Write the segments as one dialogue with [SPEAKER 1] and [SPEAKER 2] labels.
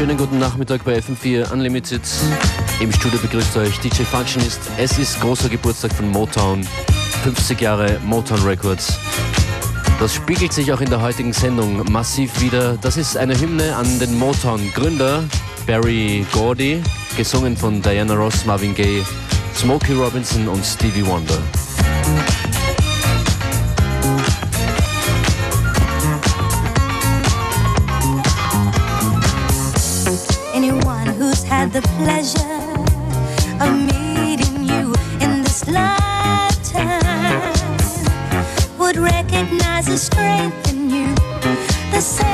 [SPEAKER 1] Schönen guten Nachmittag bei FM4 Unlimited. Im Studio begrüßt euch DJ Functionist. Es ist großer Geburtstag von Motown. 50 Jahre Motown Records. Das spiegelt sich auch in der heutigen Sendung massiv wieder. Das ist eine Hymne an den Motown-Gründer Barry Gordy, gesungen von Diana Ross, Marvin Gaye, Smokey Robinson und Stevie Wonder.
[SPEAKER 2] the pleasure of meeting you in this lifetime would recognize the strength in you, the
[SPEAKER 3] same.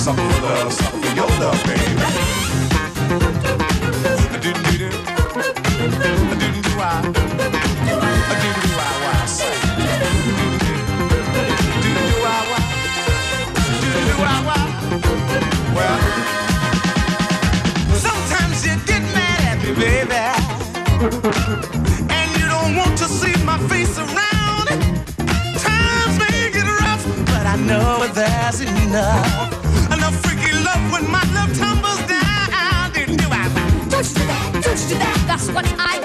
[SPEAKER 3] Something for love, something for your love, baby. I say.
[SPEAKER 2] I
[SPEAKER 4] I. Well, sometimes you get mad at me, baby. And you
[SPEAKER 2] don't want to see my face around. Times may get rough, but I know that's enough. to. That's what I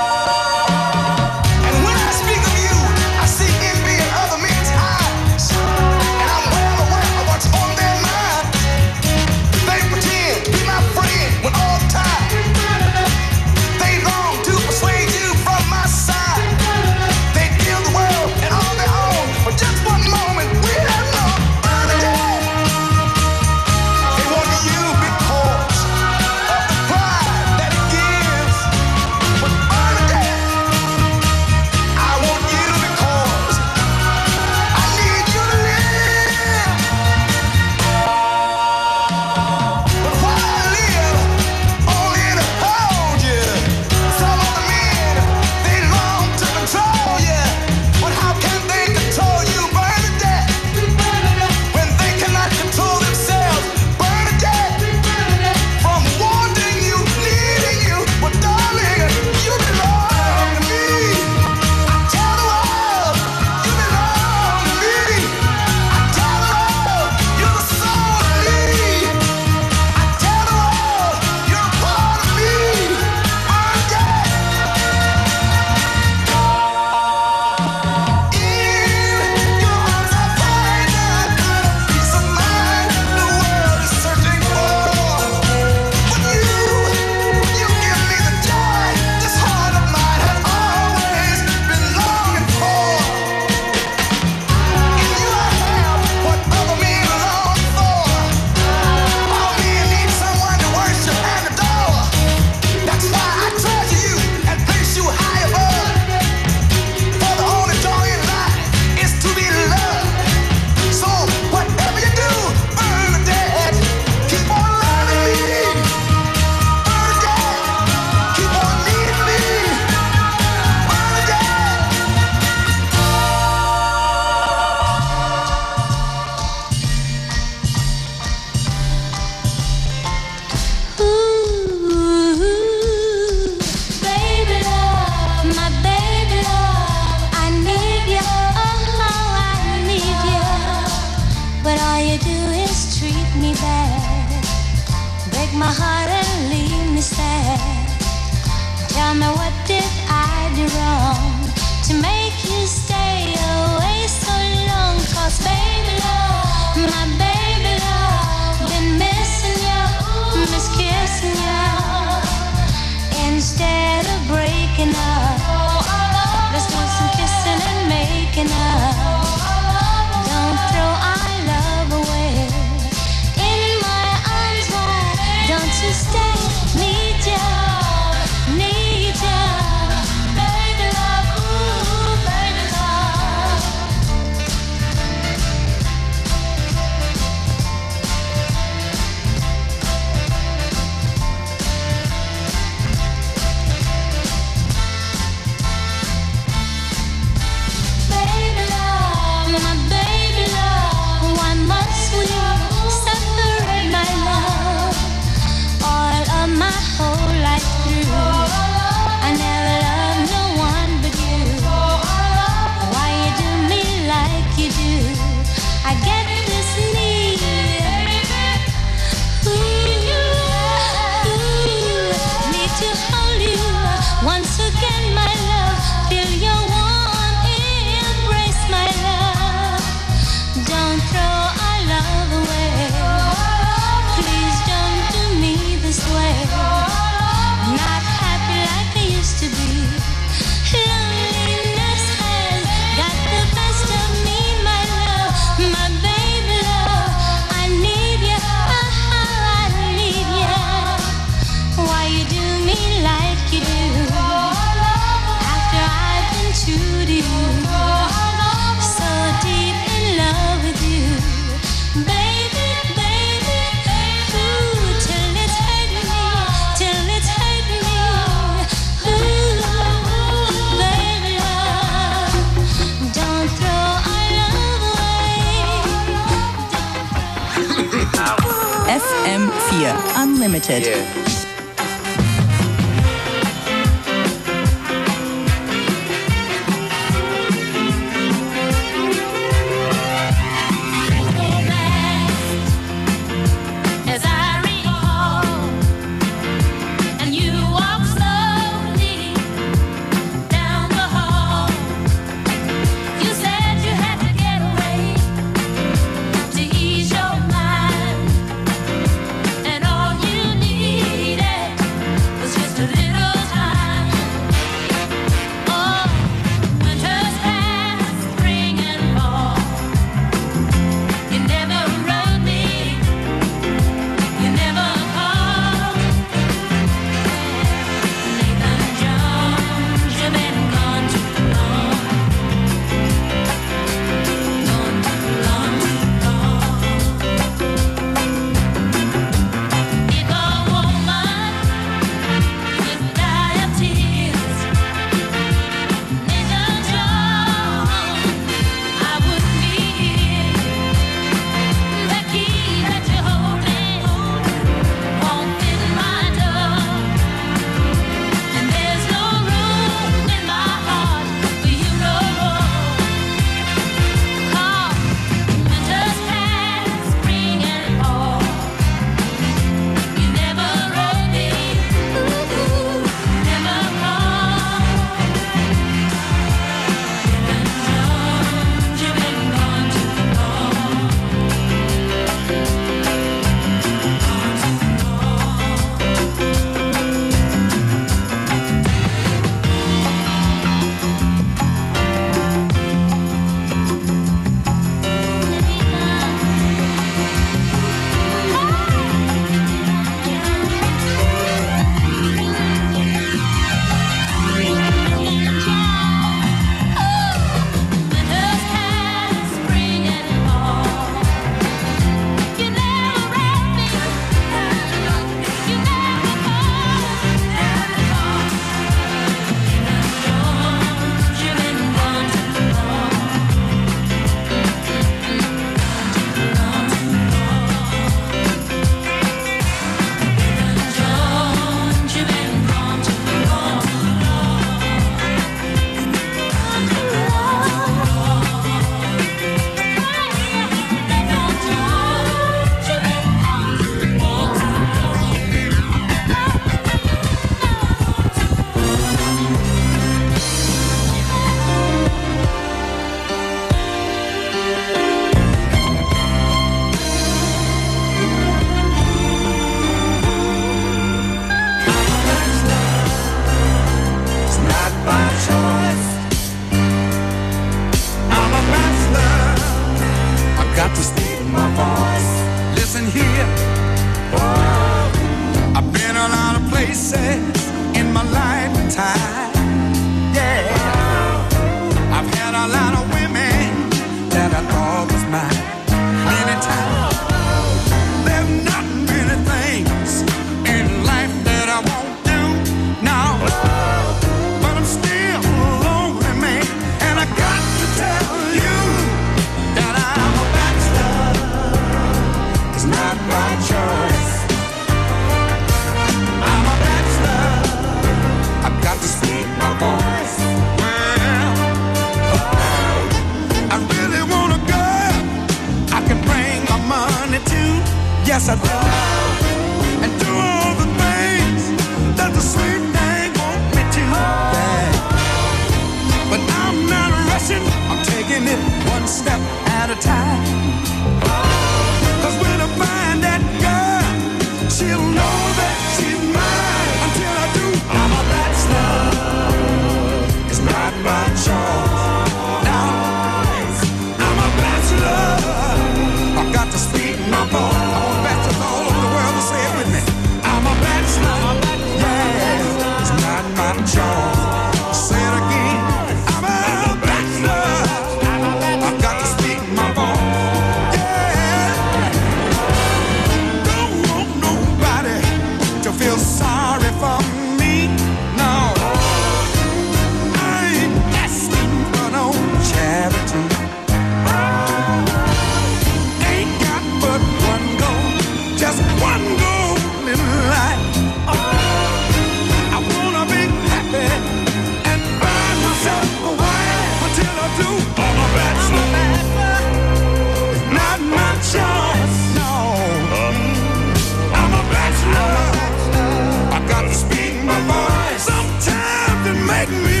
[SPEAKER 2] Let me.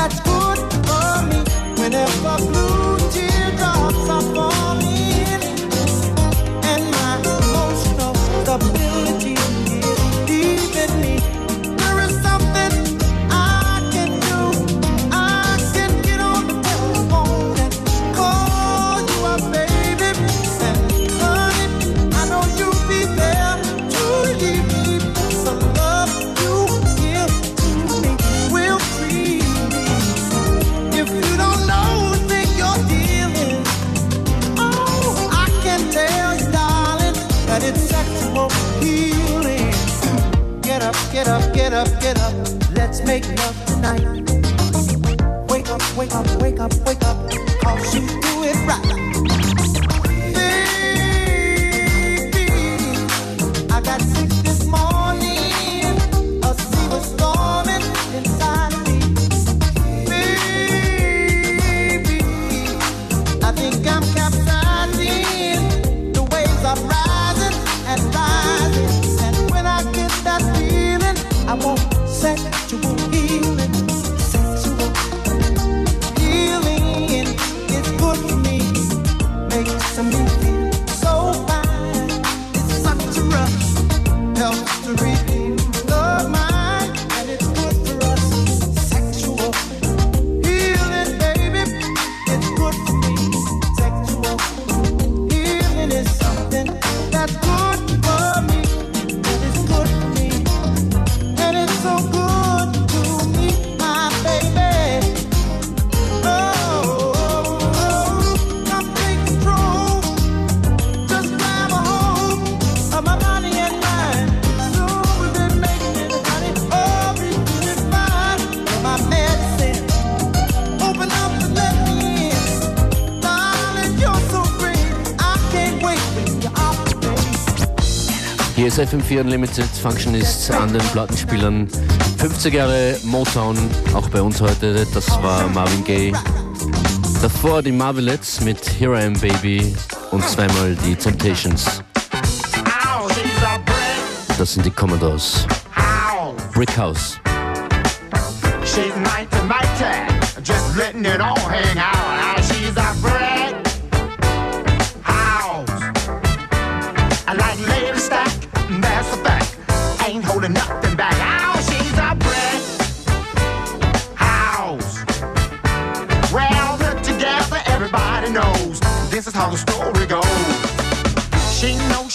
[SPEAKER 2] that's
[SPEAKER 5] cool. Wake up, wake up, wake up, wake up.
[SPEAKER 1] ist FM4 Unlimited Functionist an den Plattenspielern. 50 Jahre Motown, auch bei uns heute. Das war Marvin Gaye. Davor die Marvelettes mit Here I Am Baby und zweimal die Temptations. Das sind die Commodores. Brick House.
[SPEAKER 6] She's mighty, mighty, just letting it all hang out. is how the story goes. She knows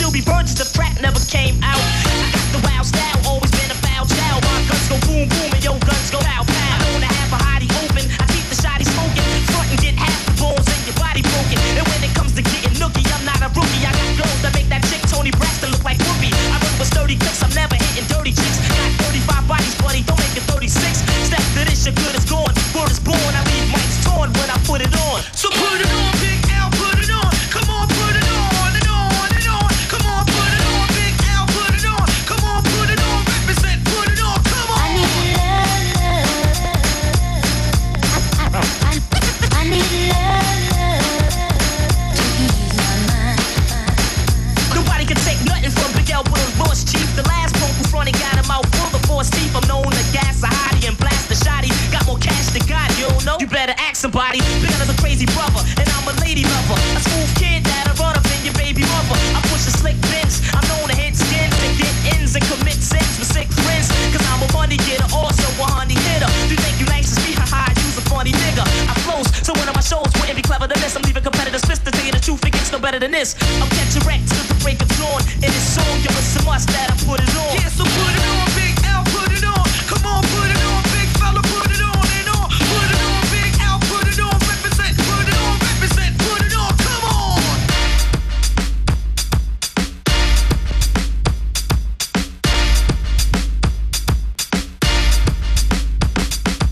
[SPEAKER 2] still be burned to the
[SPEAKER 7] frat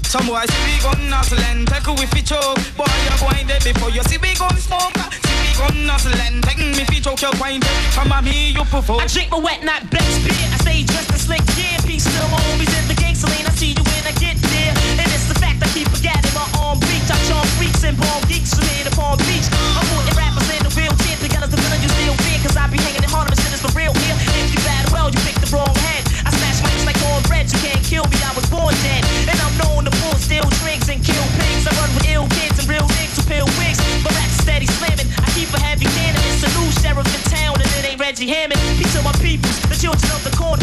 [SPEAKER 8] Some boys see we gun hustling, take with fi choke. Boy, you're going there before you see we gun smoke. See we gun hustling, take me to choke your point. Come on me, you provoke.
[SPEAKER 2] I drink my wet night black beer. I stay dressed in slick gear. Peace to my homies in the gangsterline. I see you when I get there, and it's the fact I keep forgetting my own Beach I charm freaks and bomb geeks from here to Palm Beach. I'm putting rappers in the real tent. They got the villain you still fear, cause I be hanging in Harlem and shit it's for real here. If you bad well, you pick the wrong head. I smash mics like cornbread. You can't kill me. I was born dead. I run with ill kids and real niggas who peel wigs. My rap's steady slamming. I keep a heavy cannon. It's a new sheriff in town, and it ain't Reggie Hammond. These are my peoples, the children of the corner.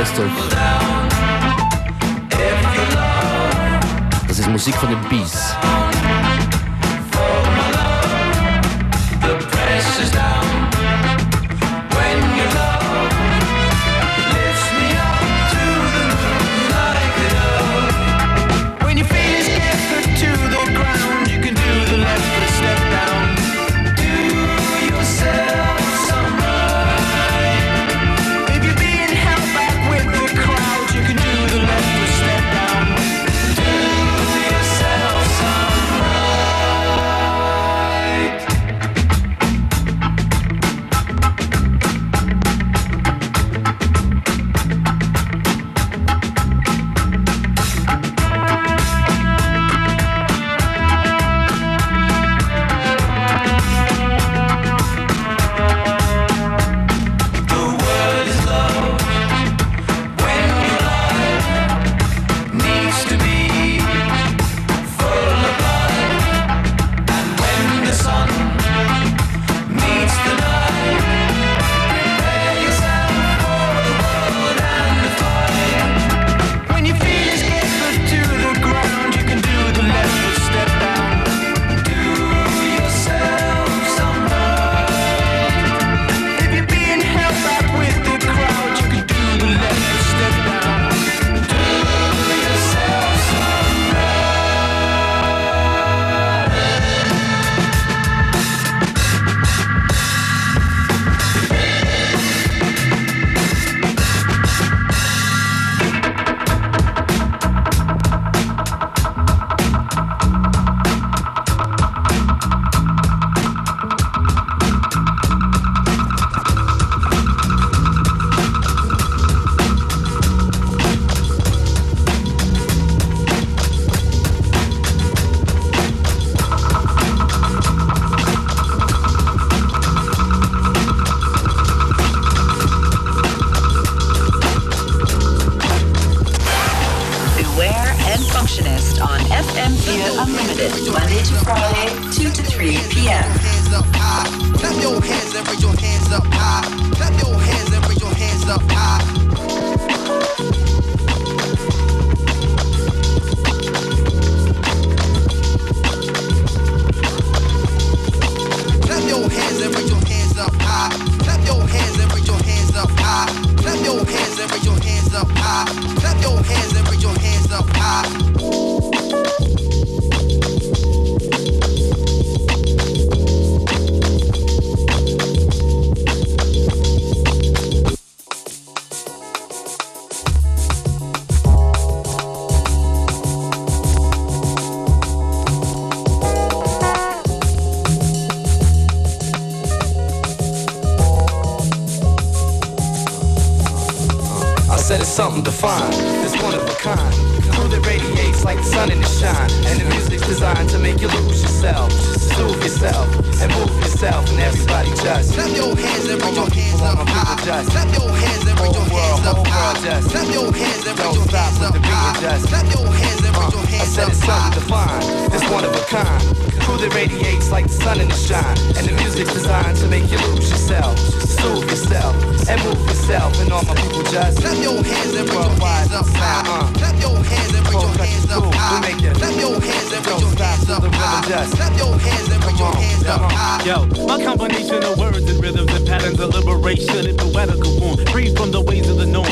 [SPEAKER 9] Festtag. Das ist Musik von den Bees.
[SPEAKER 10] Like the sun in the shine. And the music's designed to make you lose yourself, soothe yourself, and move yourself. And all my people just
[SPEAKER 11] Clap your hands and raise your
[SPEAKER 10] Worldwide,
[SPEAKER 11] hands up high.
[SPEAKER 10] uh.
[SPEAKER 11] Clap your hands and raise your
[SPEAKER 10] Cold
[SPEAKER 11] hands up
[SPEAKER 10] groove, we
[SPEAKER 11] high.
[SPEAKER 10] make it.
[SPEAKER 11] Clap your hands and raise your
[SPEAKER 10] stop
[SPEAKER 11] hands up
[SPEAKER 10] the rhythm
[SPEAKER 11] high.
[SPEAKER 10] just-
[SPEAKER 11] Clap your hands and raise your
[SPEAKER 10] Come
[SPEAKER 11] hands up high.
[SPEAKER 12] Yo, my combination of words and rhythms and patterns of liberation and poetical form. Free from the ways of the norm.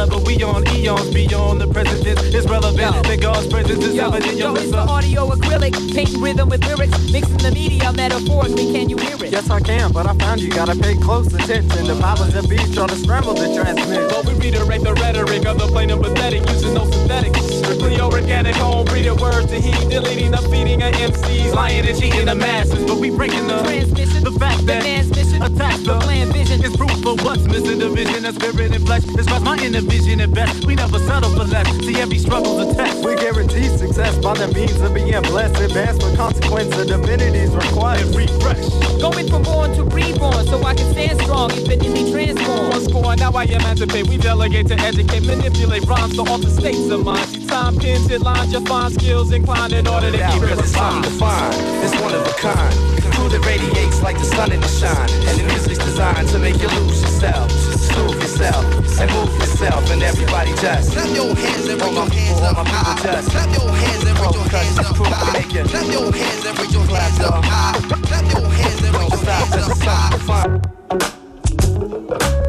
[SPEAKER 12] The level we on, eons beyond the present tense is relevant. That God's presence is
[SPEAKER 13] Yo,
[SPEAKER 12] evident.
[SPEAKER 13] yo,
[SPEAKER 12] Yo,
[SPEAKER 13] it's
[SPEAKER 12] it's
[SPEAKER 13] the audio acrylic, painting rhythm with lyrics, mixing the media metaphorically. Can you hear it?
[SPEAKER 14] Yes, I can, but I found you gotta pay close attention. The powers that be try to scramble the transmit.
[SPEAKER 12] But we reiterate the rhetoric of the plain and pathetic, using no synthetics. Strictly organic, home breeding words to heat, deleting the feeding of MCs, lying and cheating the masses. But we breaking the
[SPEAKER 13] Transmission,
[SPEAKER 12] the fact that the
[SPEAKER 13] man's mission,
[SPEAKER 12] attacks
[SPEAKER 13] the plan vision.
[SPEAKER 12] It's proof of what's missing, the vision of spirit and flesh. It's my inner vision at best. We never settle for less. See every struggle's a test.
[SPEAKER 14] We guarantee success by the means of being blessed. Advance for consequence of divinities required.
[SPEAKER 12] refresh.
[SPEAKER 13] Going from born to reborn, so I can stand strong, infinitely transform.
[SPEAKER 12] One score, now I emancipate. We delegate to educate, manipulate rhymes to alter states of mind. See time pins, it lines, your fine skills inclined in order to
[SPEAKER 10] Now
[SPEAKER 12] keep it
[SPEAKER 10] it's something
[SPEAKER 12] refined.
[SPEAKER 10] defined. It's one of a kind. Crew that radiates like the sun in the shine. And the music's designed to make you lose yourself, soothe yourself, and move yourself. And everybody just
[SPEAKER 11] Clap your hands and raise your hands up high. Clap your hands and raise your hands up high. Clap your hands and raise your hands up high. Clap your hands and raise your hands up high.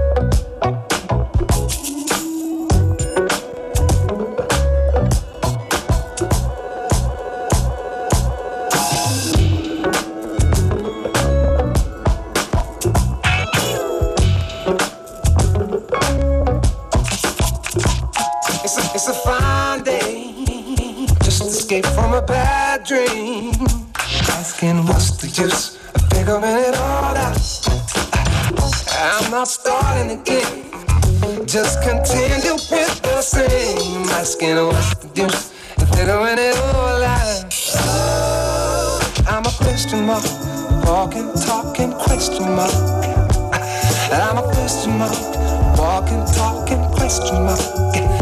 [SPEAKER 11] Dream. Asking what's the use of figuring it all out. I'm not starting again. Just continue with the same. Asking what's the use of figuring it all out. I'm a question mark. Walking, talking, question mark. I'm a question mark. Walking, talking, question mark.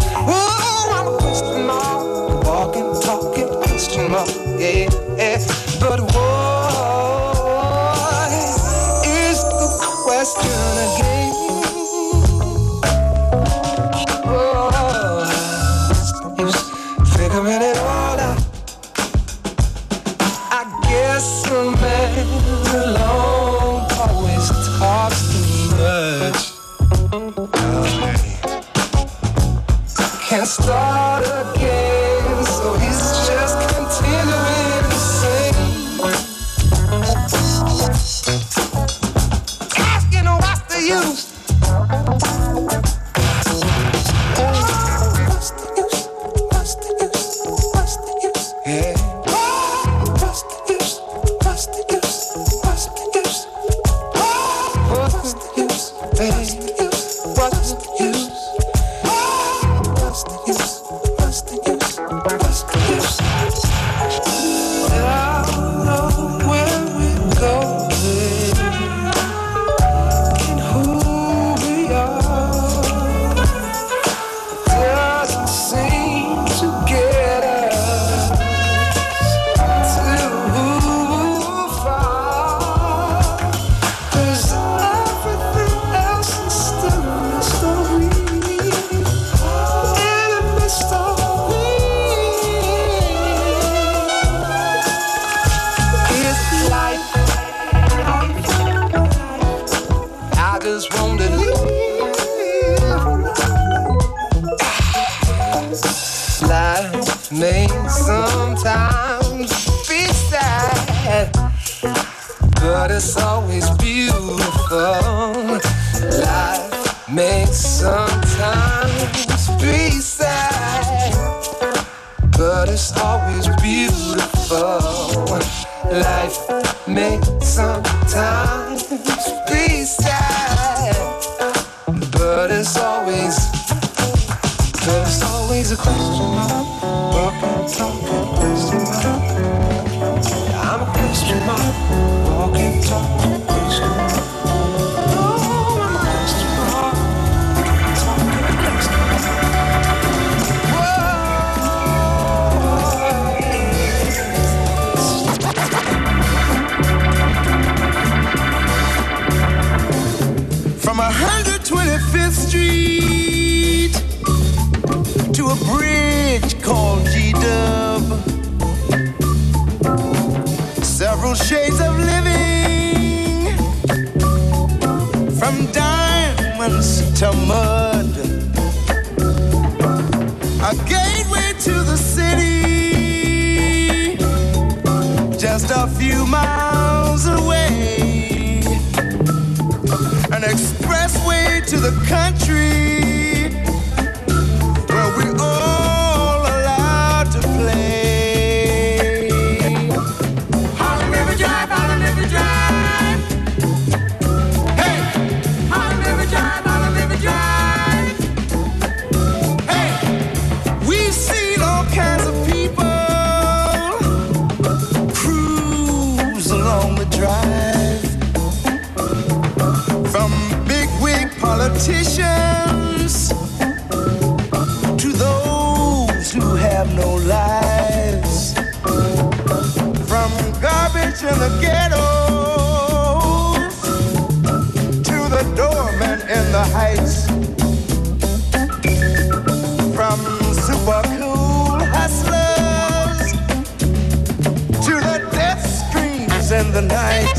[SPEAKER 5] First shades of living from diamonds to mud. A gateway to the city, just a few miles away. An expressway to the country.
[SPEAKER 10] night.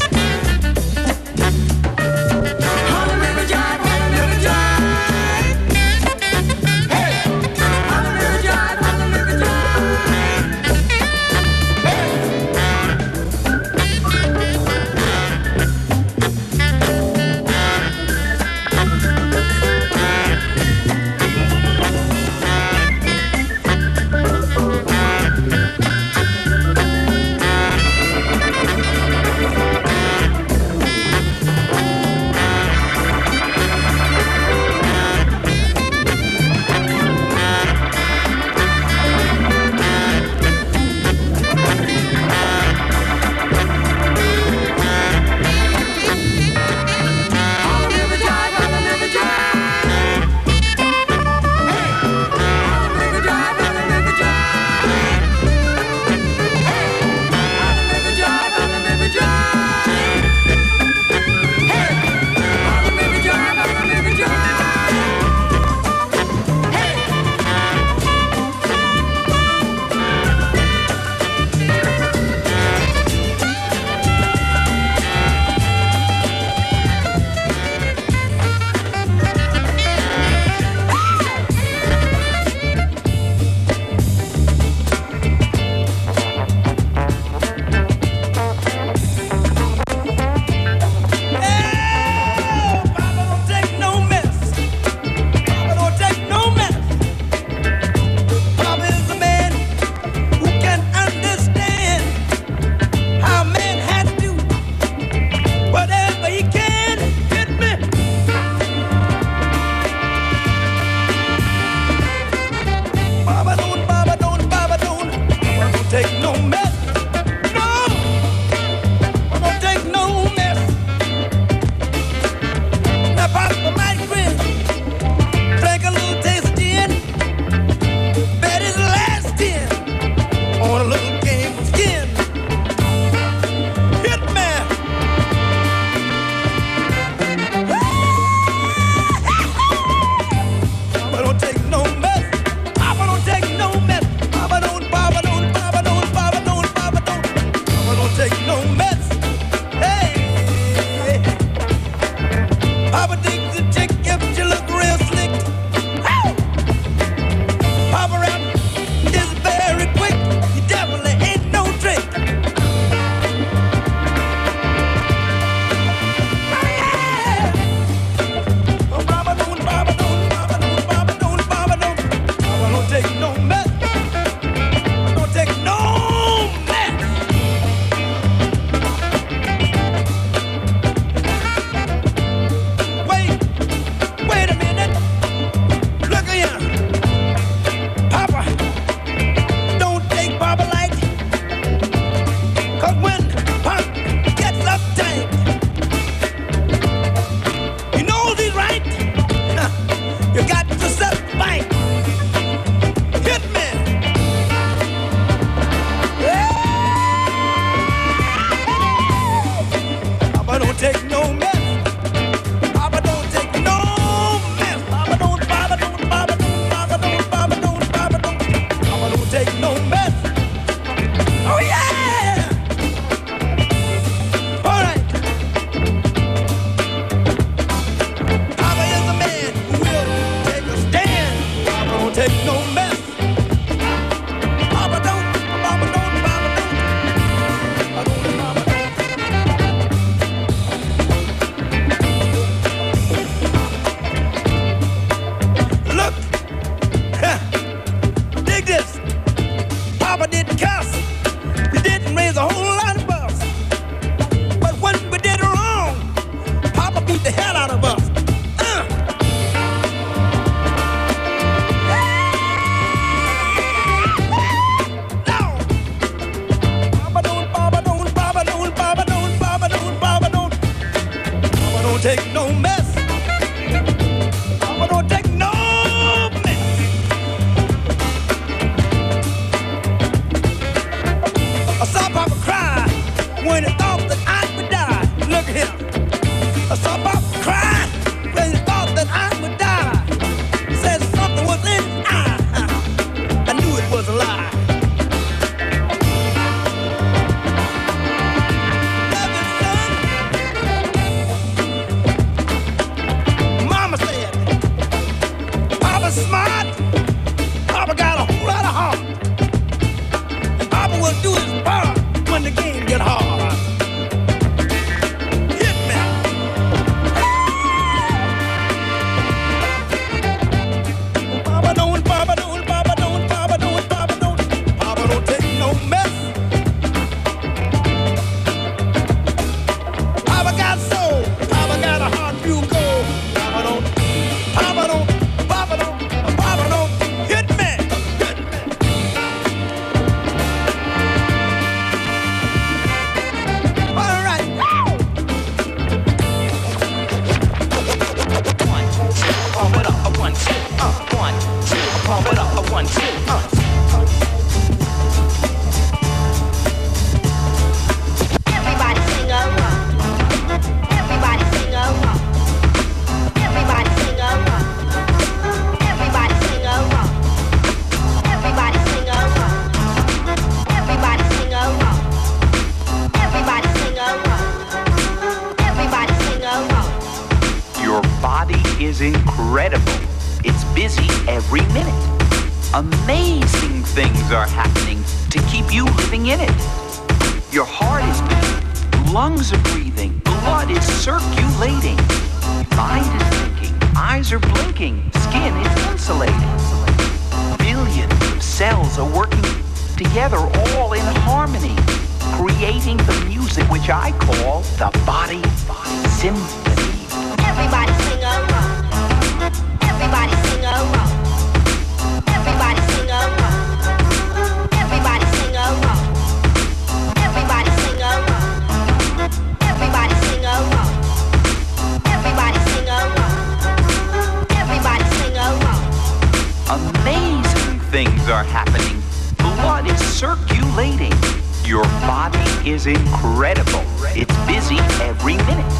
[SPEAKER 15] Your body is incredible. It's busy every minute.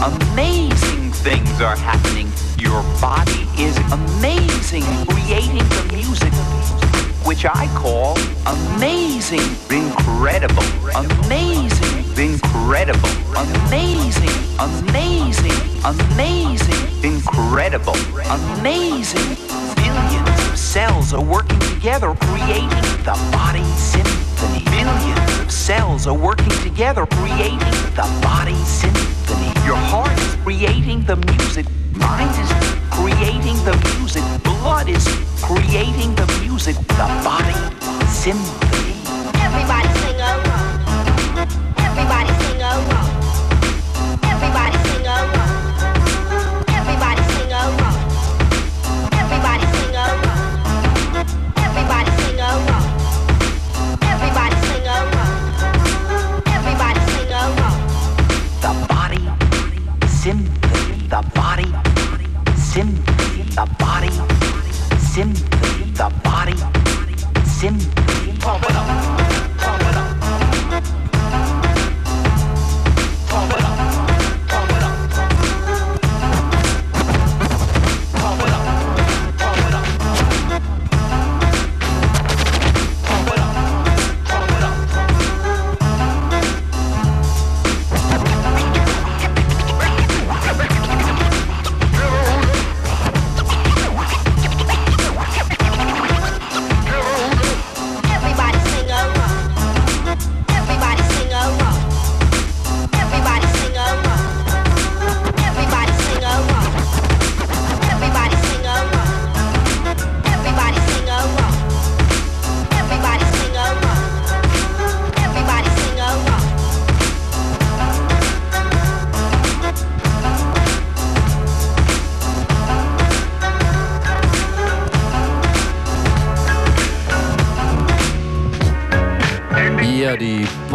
[SPEAKER 15] Amazing things are happening. Your body is amazing, creating the music, which I call amazing, incredible, amazing, incredible, amazing, amazing, amazing, incredible, amazing. Billions of cells are working together, creating the body symphony symphony. Of cells are working together, creating the body symphony. Your heart is creating the music. Mind is creating the music. Blood is creating the music. The body symphony.
[SPEAKER 10] Everybody.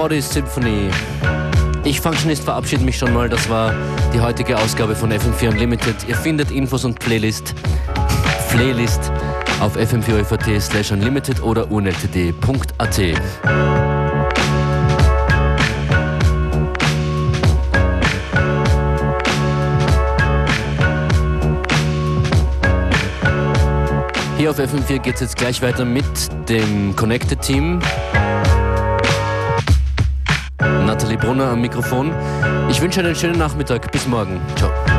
[SPEAKER 1] Die Body Symphony. Ich Functionist verabschiede mich schon mal. Das war die heutige Ausgabe von FM4 Unlimited. Ihr findet Infos und Playlist, Playlist auf fm4 slash unlimited oder unltd.at. Hier auf FM4 geht es jetzt gleich weiter mit dem Connected Team. Brunner am Mikrofon. Ich wünsche einen schönen Nachmittag. Bis morgen. Ciao.